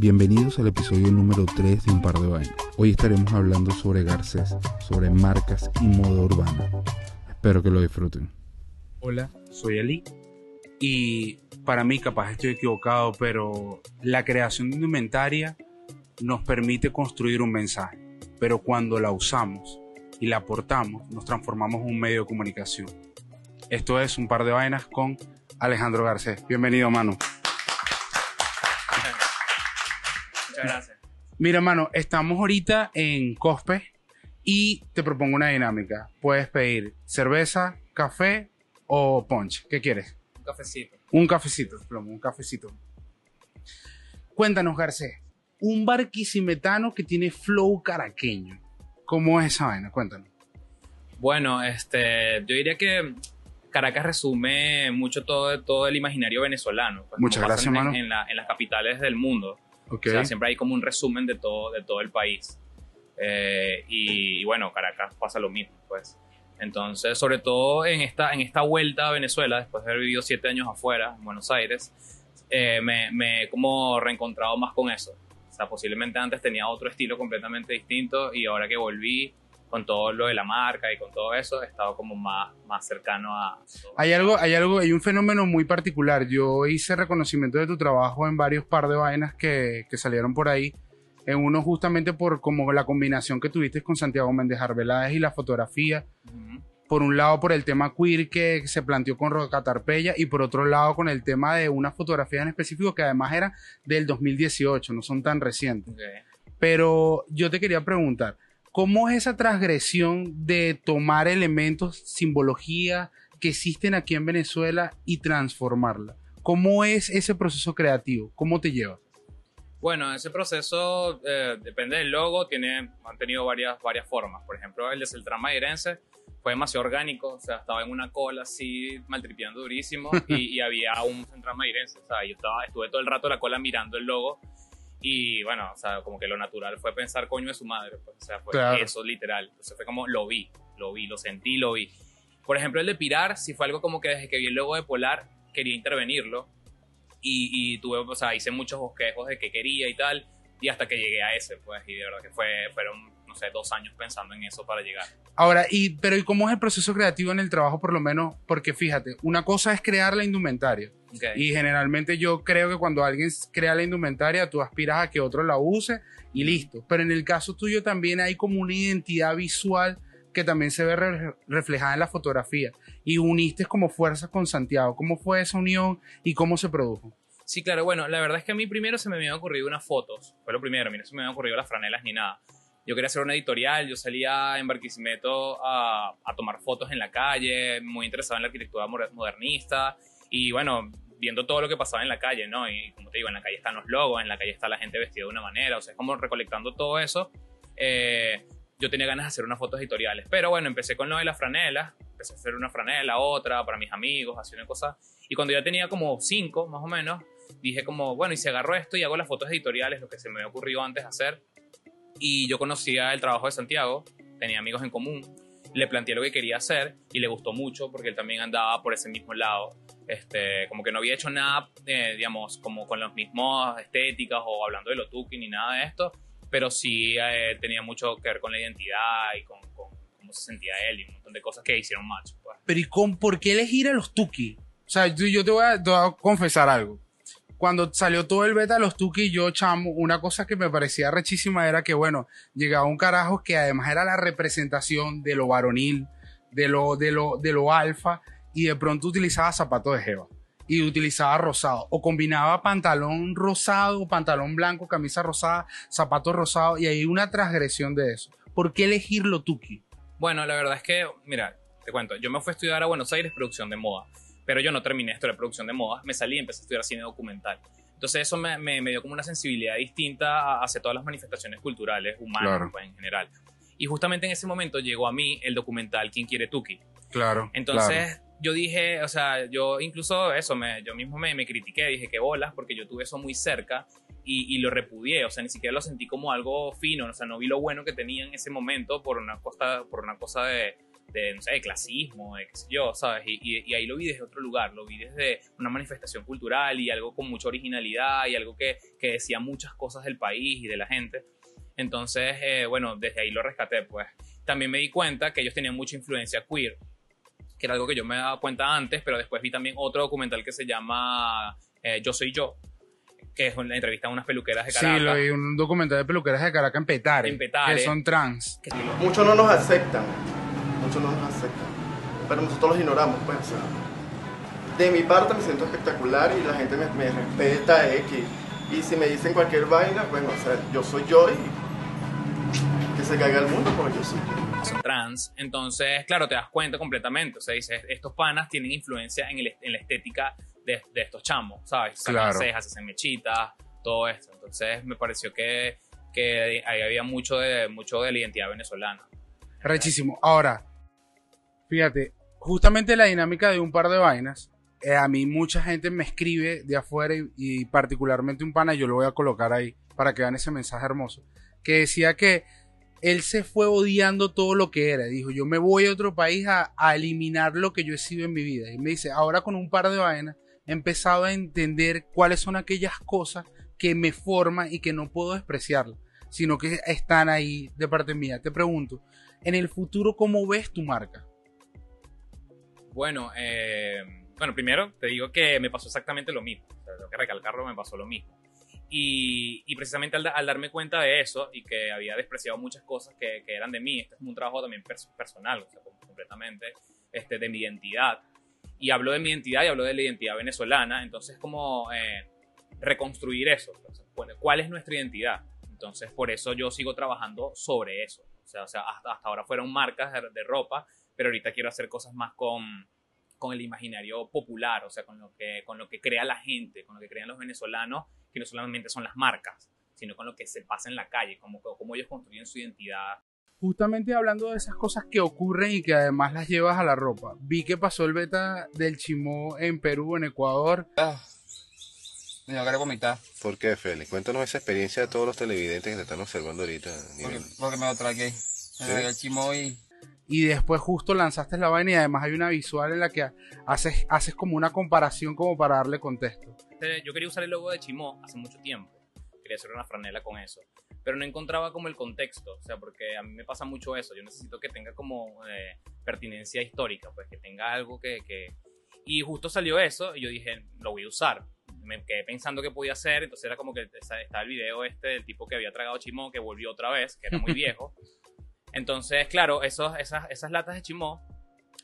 Bienvenidos al episodio número 3 de Un par de vainas. Hoy estaremos hablando sobre Garcés, sobre marcas y moda urbana. Espero que lo disfruten. Hola, soy Ali. Y para mí, capaz estoy equivocado, pero la creación de indumentaria nos permite construir un mensaje. Pero cuando la usamos y la aportamos, nos transformamos en un medio de comunicación. Esto es Un par de vainas con Alejandro Garcés. Bienvenido, mano. Muchas gracias. Mira, mano, estamos ahorita en Cospe y te propongo una dinámica. Puedes pedir cerveza, café o punch. ¿Qué quieres? Un cafecito. Un cafecito, plomo, un cafecito. Cuéntanos, Garcés. Un barquisimetano que tiene flow caraqueño. ¿Cómo es esa vaina? Cuéntanos. Bueno, este, yo diría que Caracas resume mucho todo, todo el imaginario venezolano. pues, Muchas gracias, en, mano. En, la- en las capitales del mundo. Ok. O sea, siempre hay como un resumen de todo, de todo el país. Eh, y, y bueno, Caracas pasa lo mismo, pues. Entonces, sobre todo en esta, en esta vuelta a Venezuela, después de haber vivido siete años afuera, en Buenos Aires, eh, me, me he como reencontrado más con eso. O sea, posiblemente antes tenía otro estilo completamente distinto y ahora que volví con todo lo de la marca y con todo eso, he estado como más, más cercano a... Hay algo, hay algo, hay un fenómeno muy particular. Yo hice reconocimiento de tu trabajo en varios par de vainas que, que salieron por ahí. En uno justamente por como la combinación que tuviste con Santiago Méndez Arbeláez y la fotografía. Ujú. Por un lado por el tema queer que se planteó con Rocatarpeya y por otro lado con el tema de una fotografía en específico que además era del 2018, no son tan recientes. Ok. Pero yo te quería preguntar, ¿cómo es esa transgresión de tomar elementos, simbología que existen aquí en Venezuela y transformarla? ¿Cómo es ese proceso creativo? ¿Cómo te lleva? Bueno, ese proceso eh, depende del logo, tiene, han tenido varias, varias formas. Por ejemplo, el de Celtrán Mairense fue demasiado orgánico, o sea, estaba en una cola así, maltripeando durísimo, y, y había un Celtrán Mairense, o sea, yo estaba, estuve todo el rato en la cola mirando el logo, y bueno, o sea, como que lo natural fue pensar coño de su madre, pues, o sea, fue Claro. eso, literal. Entonces fue como, lo vi, lo vi, lo sentí, lo vi. Por ejemplo, el de Pirar, sí fue algo como que desde que vi el logo de Polar, quería intervenirlo, y, y tuve, o sea, hice muchos bosquejos de qué quería y tal, y hasta que llegué a ese, pues, y de verdad que fue, fueron, no sé, dos años pensando en eso para llegar. Ahora, y, pero ¿y cómo es el proceso creativo en el trabajo por lo menos? Porque fíjate, una cosa es crear la indumentaria. Ok. Y generalmente yo creo que cuando alguien crea la indumentaria, tú aspiras a que otro la use y listo. Pero en el caso tuyo también hay como una identidad visual que también se ve re- reflejada en la fotografía. Y uniste como fuerzas con Santiago. ¿Cómo fue esa unión y cómo se produjo? Sí, claro, bueno, la verdad es que a mí primero se me habían ocurrido unas fotos, fue lo primero, a mí no se me habían ocurrido las franelas ni nada. Yo quería hacer una editorial, yo salía en Barquisimeto a, a tomar fotos en la calle, muy interesado en la arquitectura moder- modernista y bueno, viendo todo lo que pasaba en la calle, ¿no? Y como te digo, en la calle están los logos, en la calle está la gente vestida de una manera, o sea, es como recolectando todo eso. Eh, yo tenía ganas de hacer unas fotos editoriales, pero bueno, empecé con lo de las franelas, empecé a hacer una franela, otra para mis amigos, así una cosa. Y cuando ya tenía como cinco, más o menos, dije como, bueno, y si agarro esto y hago las fotos editoriales, lo que se me había ocurrido antes hacer, y yo conocía el trabajo de Santiago, tenía amigos en común, le planteé lo que quería hacer y le gustó mucho porque él también andaba por ese mismo lado, este, como que no había hecho nada, eh, digamos, como con las mismas estéticas o hablando de lo tuki ni nada de esto, pero sí eh, tenía mucho que ver con la identidad y con, con cómo se sentía él y un montón de cosas que hicieron match. Pues. Pero ¿y con, por qué elegir a los Tuki? O sea, yo, te voy a confesar algo. Cuando salió todo el beta de los Tuki, yo chamo, una cosa que me parecía rechísima era que, bueno, llegaba un carajo que además era la representación de lo varonil, de lo, de lo, de lo alfa, y de pronto utilizaba zapatos de jeva. Y utilizaba rosado. O combinaba pantalón rosado, pantalón blanco, camisa rosada, zapatos rosados, y hay una transgresión de eso. ¿Por qué elegir lo Tuki? Bueno, la verdad es que, mira, te cuento, yo me fui a estudiar a Buenos Aires producción de moda, pero yo no terminé esto de producción de moda, me salí y empecé a estudiar cine documental. Entonces eso me, me- me dio como una sensibilidad distinta hacia todas las manifestaciones culturales humanas Claro. pues, en general. Y justamente en ese momento llegó a mí el documental ¿Quién quiere Tuki? Claro. Entonces yo dije, o sea, yo incluso eso, me, yo mismo me, me critiqué, dije que bolas, porque yo tuve eso muy cerca y, y lo repudié, o sea, ni siquiera lo sentí como algo fino, o sea, no vi lo bueno que tenía en ese momento por una cosa, por una cosa de, de, no sé, de clasismo, de qué sé yo, ¿sabes? Y, y, y, ahí lo vi desde otro lugar, lo vi desde una manifestación cultural y algo con mucha originalidad y algo que, que decía muchas cosas del país y de la gente. Entonces, eh, bueno, desde ahí lo rescaté, pues. También me di cuenta que ellos tenían mucha influencia queer, que era algo que yo me daba cuenta antes, pero después vi también otro documental que se llama eh, Yo Soy Yo, que es una entrevista a unas peluqueras de Caracas. Sí, lo vi, un documental de peluqueras de Caracas en Petare. En Petare. Que son trans. Que- Muchos no nos aceptan, muchos no nos aceptan, pero nosotros los ignoramos, pues, o sea, de mi parte me siento espectacular y la gente me, me respeta, X, y si me dicen cualquier vaina, bueno, o sea, yo soy yo y que se caiga el mundo porque yo soy yo. son trans. Entonces, claro, te das cuenta completamente. O sea, dices, estos panas tienen influencia en, el- en la estética de, de estos chamos, ¿sabes? Sacan Claro. cejas, hacen mechitas, todo esto. Entonces, me pareció que, que ahí había mucho de, mucho de la identidad venezolana. Rechísimo. Ahora, fíjate, justamente la dinámica de un par de vainas. eh, a mí mucha gente me escribe de afuera y, particularmente un pana, yo lo voy a colocar ahí para que vean ese mensaje hermoso, que decía que él se fue odiando todo lo que era. Dijo, yo me voy a otro país a, a eliminar lo que yo he sido en mi vida. Y me dice, ahora con un par de vainas he empezado a entender cuáles son aquellas cosas que me forman y que no puedo despreciarlas, sino que están ahí de parte mía. Te pregunto, en el futuro, ¿cómo ves tu marca? Bueno, eh, bueno, primero te digo que me pasó exactamente lo mismo. O sea, tengo que recalcarlo, me pasó lo mismo. Y, y precisamente al, al darme cuenta de eso y que había despreciado muchas cosas que, que eran de mí, este es un trabajo también pers- personal, o sea, completamente este, de mi identidad. Y hablo de mi identidad y hablo de la identidad venezolana, entonces como eh, reconstruir eso, ¿cuál- ¿cuál es nuestra identidad? Entonces por eso yo sigo trabajando sobre eso. O sea, o sea hasta, hasta ahora fueron marcas de, de ropa, pero ahorita quiero hacer cosas más con, con el imaginario popular, o sea, con lo, que, con lo que crea la gente, con lo que crean los venezolanos, que no solamente son las marcas, sino con lo que se pasa en la calle, como, como ellos construyen su identidad. Justamente hablando de esas cosas que ocurren y que además las llevas a la ropa. Vi que pasó el beta del chimó en Perú, en Ecuador. Ah, me ganas de vomitar. ¿Por qué, Félix? Cuéntanos esa experiencia de todos los televidentes que te están observando ahorita. Porque, porque me lo tragué. Me tragué el chimo y Y después justo lanzaste la vaina y además hay una visual en la que haces, haces como una comparación como para darle contexto. Este, Yo quería usar el logo de Chimó hace mucho tiempo, quería hacer una franela con eso, pero no encontraba como el contexto, o sea, porque a mí me pasa mucho eso, yo necesito que tenga como eh, pertinencia histórica, pues que tenga algo que, que... Y justo salió eso y yo dije, lo voy a usar. Me quedé pensando qué podía hacer, entonces era como que estaba el video este del tipo que había tragado chimó, que volvió otra vez, que era muy viejo. Entonces, claro, esos, esas, esas latas de chimó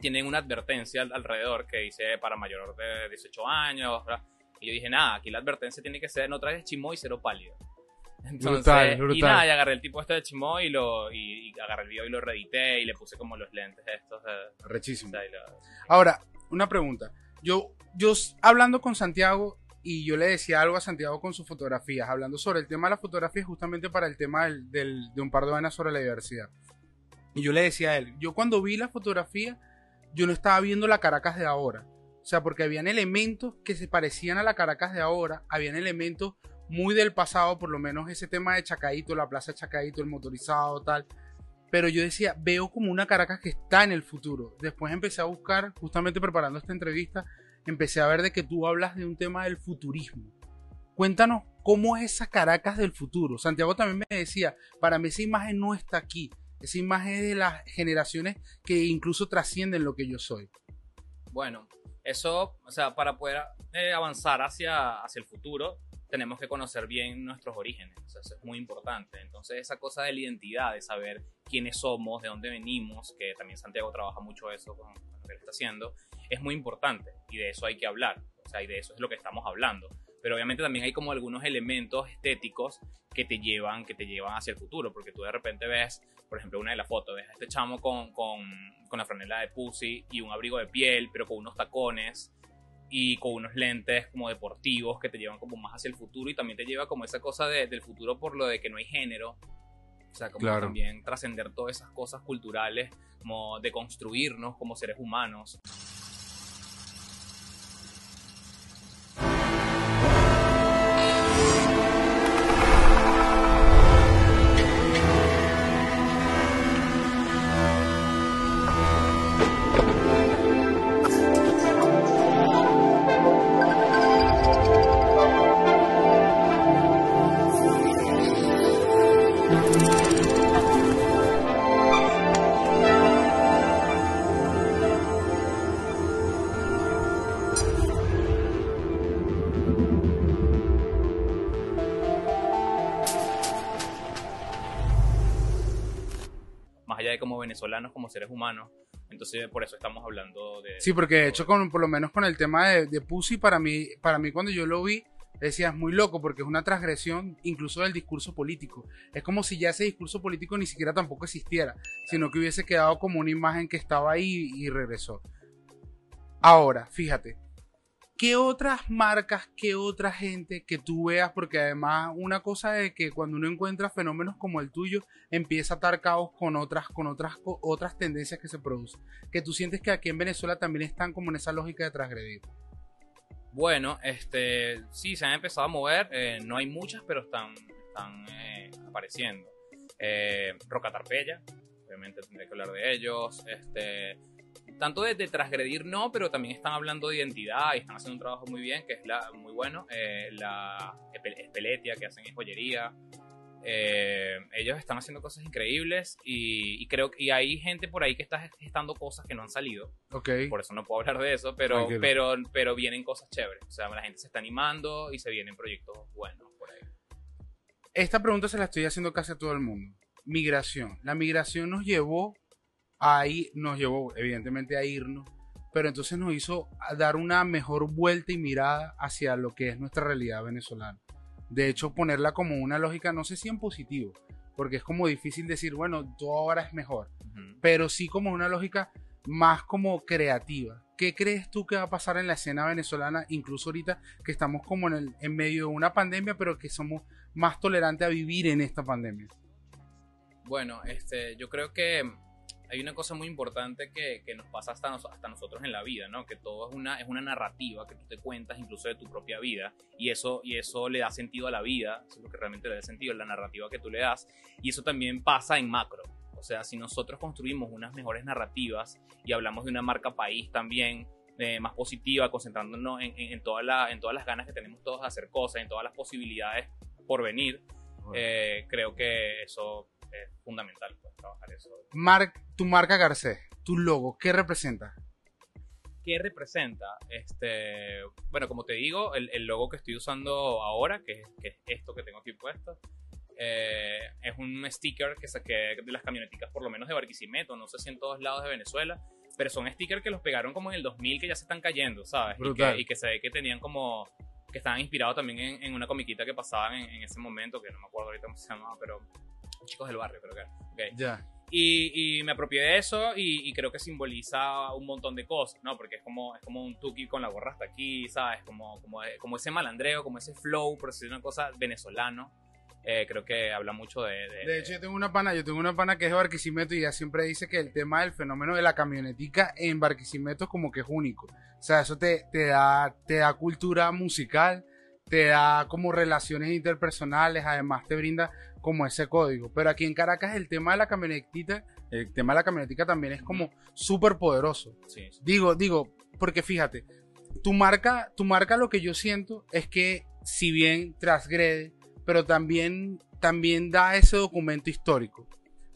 tienen una advertencia al- alrededor que dice para mayor de 18 años. ¿verdad? Y yo dije, nada, aquí la advertencia tiene que ser no traes chimó y cero pálido. Entonces, Brutal, Y brutal. nada, y agarré el tipo este de chimó y, lo, y, y agarré el video y lo reedité y le puse como los lentes estos. de- Rechísimo. y Ahora, una pregunta. Yo, yo hablando con Santiago y yo le decía algo a Santiago con sus fotografías, hablando sobre el tema de la fotografía, justamente para el tema del, del- de un par de vainas sobre la diversidad. Y yo le decía a él, yo cuando vi la fotografía, yo no estaba viendo la Caracas de ahora. O sea, porque habían elementos que se parecían a la Caracas de ahora, habían elementos muy del pasado, por lo menos ese tema de Chacaito, la plaza Chacaito, el motorizado, tal. Pero yo decía, veo como una Caracas que está en el futuro. Después empecé a buscar, justamente preparando esta entrevista, empecé a ver de que tú hablas de un tema del futurismo. Cuéntanos cómo es esa Caracas del futuro. Santiago también me decía, para mí esa imagen no está aquí. Esa imagen es de las generaciones que incluso trascienden lo que yo soy. Bueno, eso, o sea, para poder eh, avanzar hacia, hacia el futuro, tenemos que conocer bien nuestros orígenes. O sea, eso es muy importante. Entonces, esa cosa de la identidad, de saber quiénes somos, de dónde venimos, que también Santiago trabaja mucho eso con, lo que está haciendo, es muy importante. Y de eso hay que hablar. O sea, y de eso es lo que estamos hablando. Pero obviamente también hay como algunos elementos estéticos que te llevan, que te llevan hacia el futuro. Porque tú de repente ves, por ejemplo, una de las fotos, ves a este chamo con, con, con la franela de Pussy y un abrigo de piel, pero con unos tacones y con unos lentes como deportivos que te llevan como más hacia el futuro y también te lleva como esa cosa de- del futuro por lo de que no hay género. O sea, como Claro. también trascender todas esas cosas culturales, como de construirnos como seres humanos. Venezolanos, como seres humanos. Entonces, por eso estamos hablando de... Sí, porque de hecho, con, por lo menos con el tema de, de Pussy, para mí, para mí cuando yo lo vi, decía, es muy loco porque es una transgresión incluso del discurso político. Es como si ya ese discurso político ni siquiera tampoco existiera, sino que hubiese quedado como una imagen que estaba ahí y regresó. Ahora, fíjate, ¿qué otras marcas, qué otra gente que tú veas? Porque además una cosa de que cuando uno encuentra fenómenos como el tuyo, empieza a atar caos con otras, con otras, otras tendencias que se producen. Que tú sientes que aquí en Venezuela también están como en esa lógica de transgredir. Bueno, este, sí, se han empezado a mover. eh, no hay muchas, pero están, están eh, apareciendo. Eh, Roca Tarpeya, obviamente tendré que hablar de ellos. Este, tanto de, de transgredir no, pero también están hablando de identidad y están haciendo un trabajo muy bien, que es la, muy bueno. Eh, la Espe- Espeletia, que hacen en joyería. Eh, ellos están haciendo cosas increíbles y, y creo que y hay gente por ahí que está gestando cosas que no han salido Ok. por eso no puedo hablar de eso, pero, Tranquilo. pero, pero vienen cosas chéveres. O sea, la gente se está animando y se vienen proyectos buenos por ahí. Esta pregunta se la estoy haciendo casi a todo el mundo. Migración. La migración nos llevó a ir, nos llevó evidentemente a irnos, pero entonces nos hizo dar una mejor vuelta y mirada hacia lo que es nuestra realidad venezolana. De hecho, ponerla como una lógica, no sé si en positivo, porque es como difícil decir, bueno, todo ahora es mejor, pero sí como una lógica más como creativa. ¿Qué crees tú que va a pasar en la escena venezolana, incluso ahorita que estamos como en, el, en medio de una pandemia, pero que somos más tolerantes a vivir en esta pandemia? Bueno, este, yo creo que hay una cosa muy importante que, que nos pasa hasta, nos- hasta nosotros en la vida, ¿no? Que todo es una, es una narrativa que tú te cuentas incluso de tu propia vida y eso, y eso le da sentido a la vida, eso es lo que realmente le da sentido, la narrativa que tú le das y eso también pasa en macro. O sea, si nosotros construimos unas mejores narrativas y hablamos de una marca país también eh, más positiva, concentrándonos en, en, en toda la- en todas las ganas que tenemos todos de hacer cosas, en todas las posibilidades por venir, eh, creo que eso es fundamental, pues, trabajar eso. Mar- tu marca Garcés, tu logo, ¿qué representa? ¿Qué representa? Este, bueno, como te digo, el, el logo que estoy usando ahora, que, es- que es esto que tengo aquí puesto, eh, es un sticker que saqué de las camioneticas, por lo menos de Barquisimeto, no sé si en todos lados de Venezuela, pero son stickers que los pegaron como en el 2000 que ya se están cayendo, ¿sabes? Y que, y que se ve que tenían como, que estaban inspirados también en, en una comiquita que pasaban en, en ese momento, que no me acuerdo ahorita cómo se llamaba, pero Chicos del Barrio creo que era. Ok. Ya. Y, y me apropié de eso y, y creo que simboliza un montón de cosas, ¿no? Porque es como, es como un tuki con la gorra hasta aquí, ¿sabes? Como, como, como ese malandreo, como ese flow, por decir una cosa, venezolano. Eh, creo que habla mucho de... de- De hecho, yo tengo una pana, yo tengo una pana que es de Barquisimeto y ella siempre dice que el tema del fenómeno de la camionetica en Barquisimeto es como que es único. O sea, eso te, te, da, te da cultura musical, te da como relaciones interpersonales, además te brinda como ese código. Pero aquí en Caracas el tema de la camionetita, el tema de la camionetica también es como súper poderoso. sí, sí. Digo, digo, porque fíjate, tu marca, tu marca lo que yo siento es que si bien transgrede, pero también, también da ese documento histórico.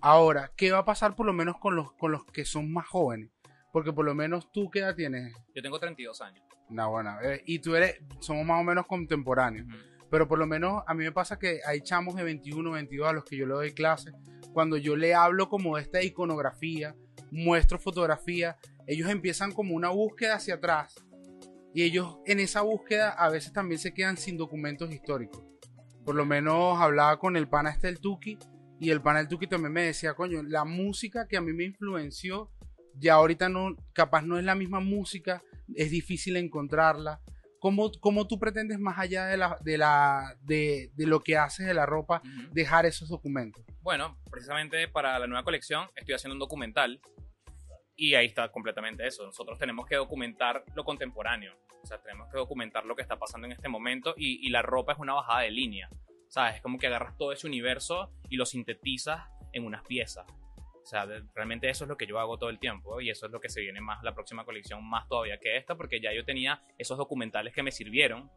Ahora, ¿qué va a pasar por lo menos con los, con los que son más jóvenes? Porque por lo menos tú, ¿qué edad tienes? Yo tengo 32 años. No, bueno, eh, y tú eres, somos más o menos contemporáneos. Ujú. Pero por lo menos a mí me pasa que hay chamos de 21, 22 a los que yo le doy clases. Cuando yo le hablo como de esta iconografía, muestro fotografía, ellos empiezan como una búsqueda hacia atrás. Y ellos en esa búsqueda a veces también se quedan sin documentos históricos. Por lo menos hablaba con el pana este el Tuki y el pana el Tuki también me decía, coño, la música que a mí me influenció ya ahorita no, capaz no es la misma música, es difícil encontrarla. ¿Cómo, cómo tú pretendes más allá de, la, de, la, de, de lo que haces de la ropa dejar esos documentos? Bueno, precisamente para la nueva colección estoy haciendo un documental y ahí está completamente eso. Nosotros tenemos que documentar lo contemporáneo, o sea, tenemos que documentar lo que está pasando en este momento y, y la ropa es una bajada de línea, ¿sabes? Es como que agarras todo ese universo y lo sintetizas en unas piezas. O sea, realmente eso es lo que yo hago todo el tiempo y eso es lo que se viene más la próxima colección, más todavía que esta, porque ya yo tenía esos documentales que me sirvieron,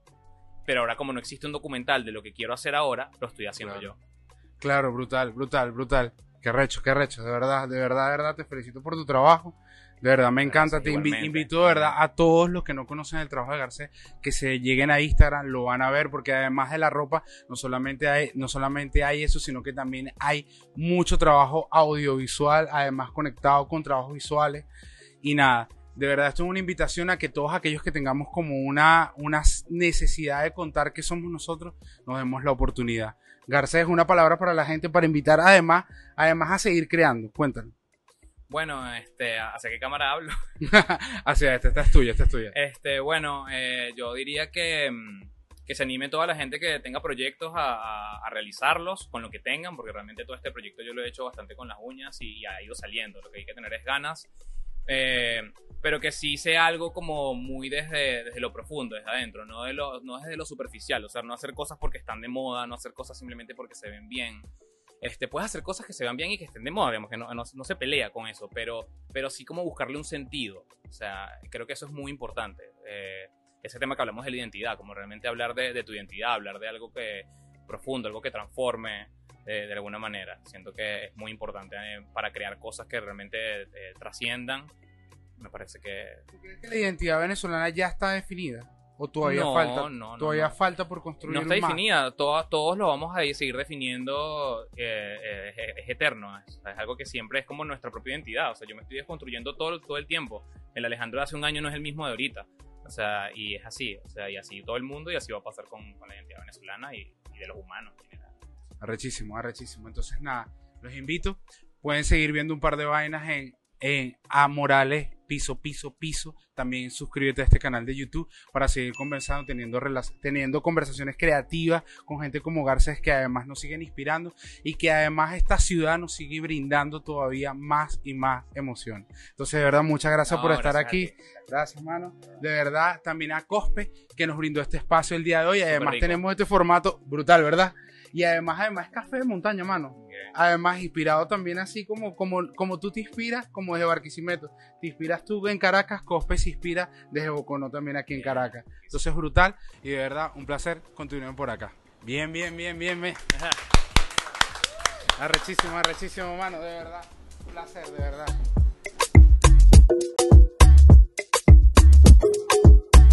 pero ahora como no existe un documental de lo que quiero hacer ahora, lo estoy haciendo Claro. yo. Claro, brutal, brutal, brutal. Qué recho, qué recho, de verdad, de verdad, de verdad, te felicito por tu trabajo. De verdad, me encanta. Te invi- Igualmente. invito de verdad a todos los que no conocen el trabajo de Garcés que se lleguen a Instagram, lo van a ver, porque además de la ropa, no solamente hay, no solamente hay eso, sino que también hay mucho trabajo audiovisual, además conectado con trabajos visuales. Y nada, de verdad, esto es una invitación a que todos aquellos que tengamos como una, una necesidad de contar que somos nosotros, nos demos la oportunidad. Garcés es una palabra para la gente para invitar además, además a seguir creando. Cuéntanos. Bueno, este, ¿hacia qué cámara hablo? Hacia esta, esta es tuya, esta es tuya. Este, bueno, eh, yo diría que, mm, que se anime toda la gente que tenga proyectos a, a- a realizarlos con lo que tengan, porque realmente todo este proyecto yo lo he hecho bastante con las uñas y, ha ido saliendo. Lo que hay que tener es ganas, eh, pero que sí sea algo como muy desde, desde lo profundo, desde adentro, no, de lo, no desde lo superficial. O sea, no hacer cosas porque están de moda, no hacer cosas simplemente porque se ven bien. Este, puedes hacer cosas que se vean bien y que estén de moda, digamos, que no, no- no se pelea con eso, pero, pero sí como buscarle un sentido. O sea, creo que eso es muy importante. Eh, ese tema que hablamos de la identidad, como realmente hablar de, de tu identidad, hablar de algo que profundo, algo que transforme eh, de alguna manera. Siento que es muy importante eh, para crear cosas que realmente eh, trasciendan. Me parece que ¿Tú crees que la identidad venezolana ya está definida? ¿O todavía No, falta? no, no, todavía no. falta por construir no está más? definida. Todos, todos lo vamos a seguir definiendo. eh, eh, es, es eterno. Es, es algo que siempre es como nuestra propia identidad. O sea, yo me estoy desconstruyendo todo, todo el tiempo. El Alejandro de hace un año no es el mismo de ahorita. O sea, y es así. O sea, y así todo el mundo y así va a pasar con, con la identidad venezolana y, y de los humanos. en general. Arrechísimo, arrechísimo. Entonces, nada, los invito. Pueden seguir viendo un par de vainas en, en A Morales, piso, piso, piso. También suscríbete a este canal de YouTube para seguir conversando, teniendo, teniendo conversaciones creativas con gente como Garcés que además nos siguen inspirando y que además esta ciudad nos sigue brindando todavía más y más emoción. Entonces, de verdad, muchas gracias No, por estar gracias aquí. Gracias, hermano. De verdad, también a Cospe, que nos brindó este espacio el día de hoy. Además, tenemos este formato brutal, ¿verdad? Y además, además es café de montaña, mano. Además, inspirado también así como, como, como tú te inspiras, como desde Barquisimeto. Te inspiras tú en Caracas, Cospe se inspira desde Bocono también aquí en Caracas. Entonces, brutal. Y de verdad, un placer. Continúen por acá. Bien, bien, bien, bien, bien. Arrechísimo, arrechísimo, mano. De verdad. Un placer, de verdad.